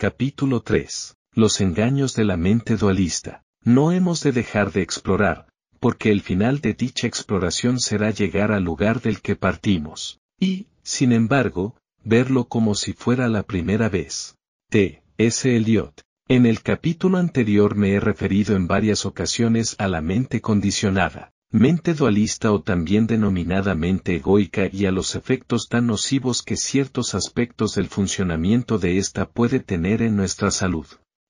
Capítulo 3. Los engaños de la mente dualista. No hemos de dejar de explorar, porque el final de dicha exploración será llegar al lugar del que partimos. Y, sin embargo, verlo como si fuera la primera vez. T. S. Eliot. En el capítulo anterior me he referido en varias ocasiones a la mente condicionada mente dualista o también denominada mente egoica y a los efectos tan nocivos que ciertos aspectos del funcionamiento de ésta puede tener en nuestra salud.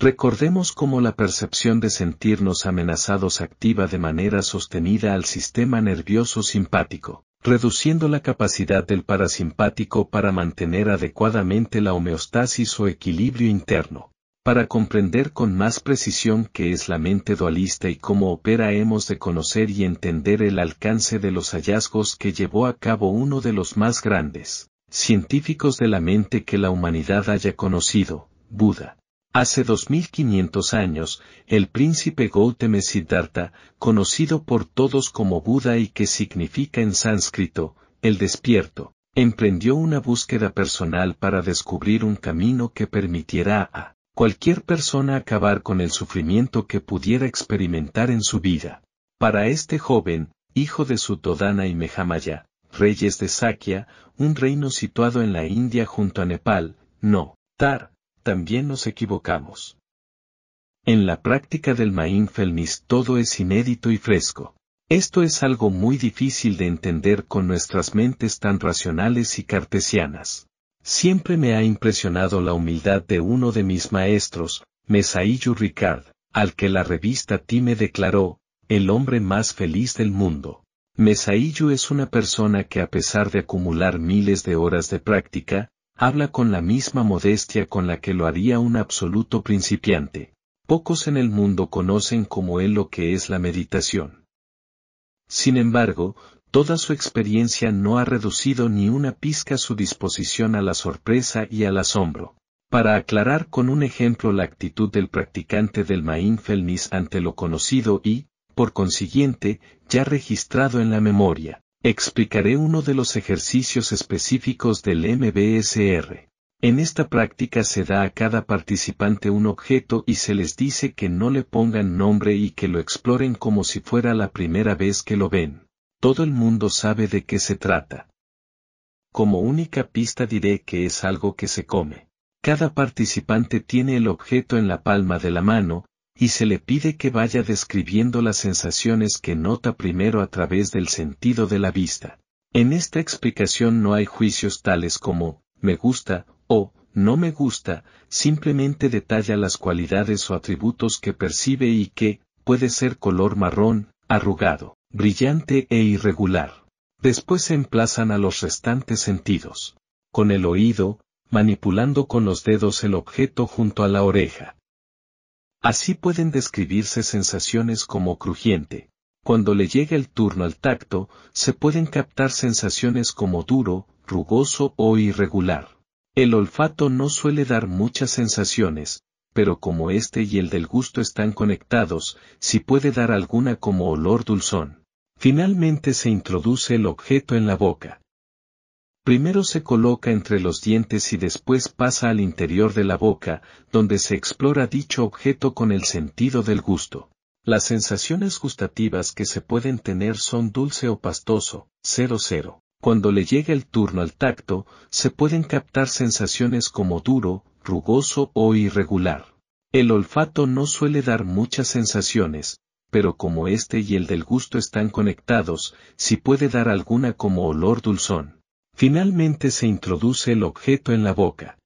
Recordemos cómo la percepción de sentirnos amenazados activa de manera sostenida al sistema nervioso simpático, reduciendo la capacidad del parasimpático para mantener adecuadamente la homeostasis o equilibrio interno. Para comprender con más precisión qué es la mente dualista y cómo opera hemos de conocer y entender el alcance de los hallazgos que llevó a cabo uno de los más grandes científicos de la mente que la humanidad haya conocido, Buda. Hace 2500 años, el príncipe Gautama Siddhartha, conocido por todos como Buda y que significa en sánscrito, el despierto, emprendió una búsqueda personal para descubrir un camino que permitiera a cualquier persona acabar con el sufrimiento que pudiera experimentar en su vida. Para este joven, hijo de Sutodana y Mehamaya, reyes de Sakya, un reino situado en la India junto a Nepal, no, Tar, también nos equivocamos. En la práctica del mindfulness todo es inédito y fresco. Esto es algo muy difícil de entender con nuestras mentes tan racionales y cartesianas. Siempre me ha impresionado la humildad de uno de mis maestros, Mesaillu Ricard, al que la revista Time declaró, el hombre más feliz del mundo. Mesaillu es una persona que a pesar de acumular miles de horas de práctica, habla con la misma modestia con la que lo haría un absoluto principiante. Pocos en el mundo conocen como él lo que es la meditación. Sin embargo, Toda su experiencia no ha reducido ni una pizca su disposición a la sorpresa y al asombro. Para aclarar con un ejemplo la actitud del practicante del mindfulness ante lo conocido y, por consiguiente, ya registrado en la memoria, explicaré uno de los ejercicios específicos del MBSR. En esta práctica se da a cada participante un objeto y se les dice que no le pongan nombre y que lo exploren como si fuera la primera vez que lo ven todo el mundo sabe de qué se trata. Como única pista diré que es algo que se come. Cada participante tiene el objeto en la palma de la mano, y se le pide que vaya describiendo las sensaciones que nota primero a través del sentido de la vista. En esta explicación no hay juicios tales como, me gusta, o, no me gusta, simplemente detalla las cualidades o atributos que percibe y que, puede ser color marrón, arrugado, brillante e irregular. Después se emplazan a los restantes sentidos. Con el oído, manipulando con los dedos el objeto junto a la oreja. Así pueden describirse sensaciones como crujiente. Cuando le llega el turno al tacto, se pueden captar sensaciones como duro, rugoso o irregular. El olfato no suele dar muchas sensaciones, pero como este y el del gusto están conectados, si puede dar alguna como olor dulzón. Finalmente se introduce el objeto en la boca. Primero se coloca entre los dientes y después pasa al interior de la boca, donde se explora dicho objeto con el sentido del gusto. Las sensaciones gustativas que se pueden tener son dulce o pastoso, 00. Cuando le llega el turno al tacto, se pueden captar sensaciones como duro, rugoso o irregular. El olfato no suele dar muchas sensaciones, pero como este y el del gusto están conectados, si puede dar alguna como olor dulzón. Finalmente se introduce el objeto en la boca.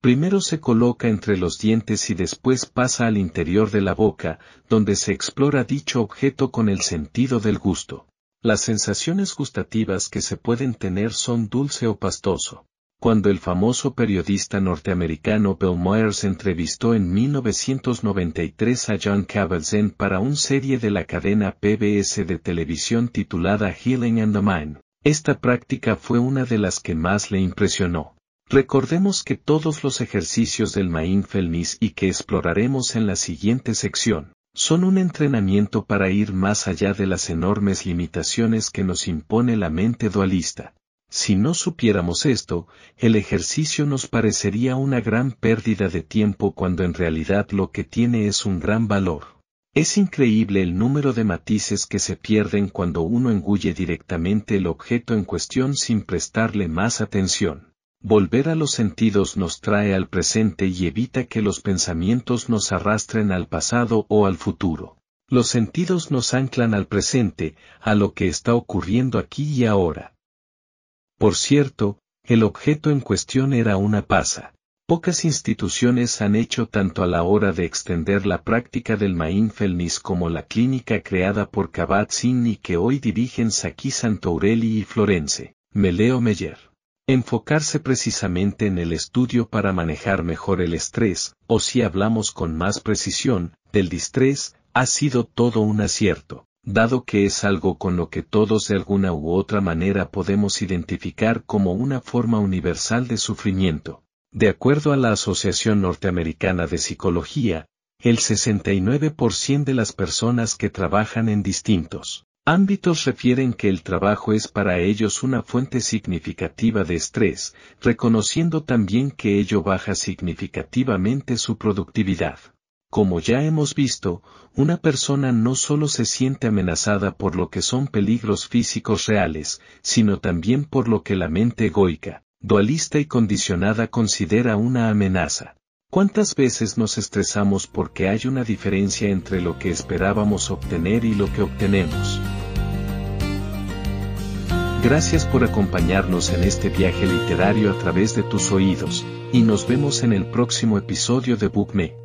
Primero se coloca entre los dientes y después pasa al interior de la boca, donde se explora dicho objeto con el sentido del gusto. Las sensaciones gustativas que se pueden tener son dulce o pastoso. Cuando el famoso periodista norteamericano Bill Moyers entrevistó en 1993 a John Kabat-Zinn para una serie de la cadena PBS de televisión titulada Healing and the Mind. Esta práctica fue una de las que más le impresionó. Recordemos que todos los ejercicios del mindfulness y que exploraremos en la siguiente sección, son un entrenamiento para ir más allá de las enormes limitaciones que nos impone la mente dualista. Si no supiéramos esto, el ejercicio nos parecería una gran pérdida de tiempo cuando en realidad lo que tiene es un gran valor. Es increíble el número de matices que se pierden cuando uno engulle directamente el objeto en cuestión sin prestarle más atención. Volver a los sentidos nos trae al presente y evita que los pensamientos nos arrastren al pasado o al futuro. Los sentidos nos anclan al presente, a lo que está ocurriendo aquí y ahora. Por cierto, el objeto en cuestión era una pasa. Pocas instituciones han hecho tanto a la hora de extender la práctica del mindfulness como la clínica creada por Kabat-Zinn y que hoy dirigen Saki Santourelli y Florence, Meleo Meyer. Enfocarse precisamente en el estudio para manejar mejor el estrés, o si hablamos con más precisión, del distrés, ha sido todo un acierto dado que es algo con lo que todos de alguna u otra manera podemos identificar como una forma universal de sufrimiento. De acuerdo a la Asociación Norteamericana de Psicología, el 69% de las personas que trabajan en distintos ámbitos refieren que el trabajo es para ellos una fuente significativa de estrés, reconociendo también que ello baja significativamente su productividad. Como ya hemos visto, una persona no solo se siente amenazada por lo que son peligros físicos reales, sino también por lo que la mente egoica, dualista y condicionada considera una amenaza. ¿Cuántas veces nos estresamos porque hay una diferencia entre lo que esperábamos obtener y lo que obtenemos? Gracias por acompañarnos en este viaje literario a través de tus oídos, y nos vemos en el próximo episodio de BookMe.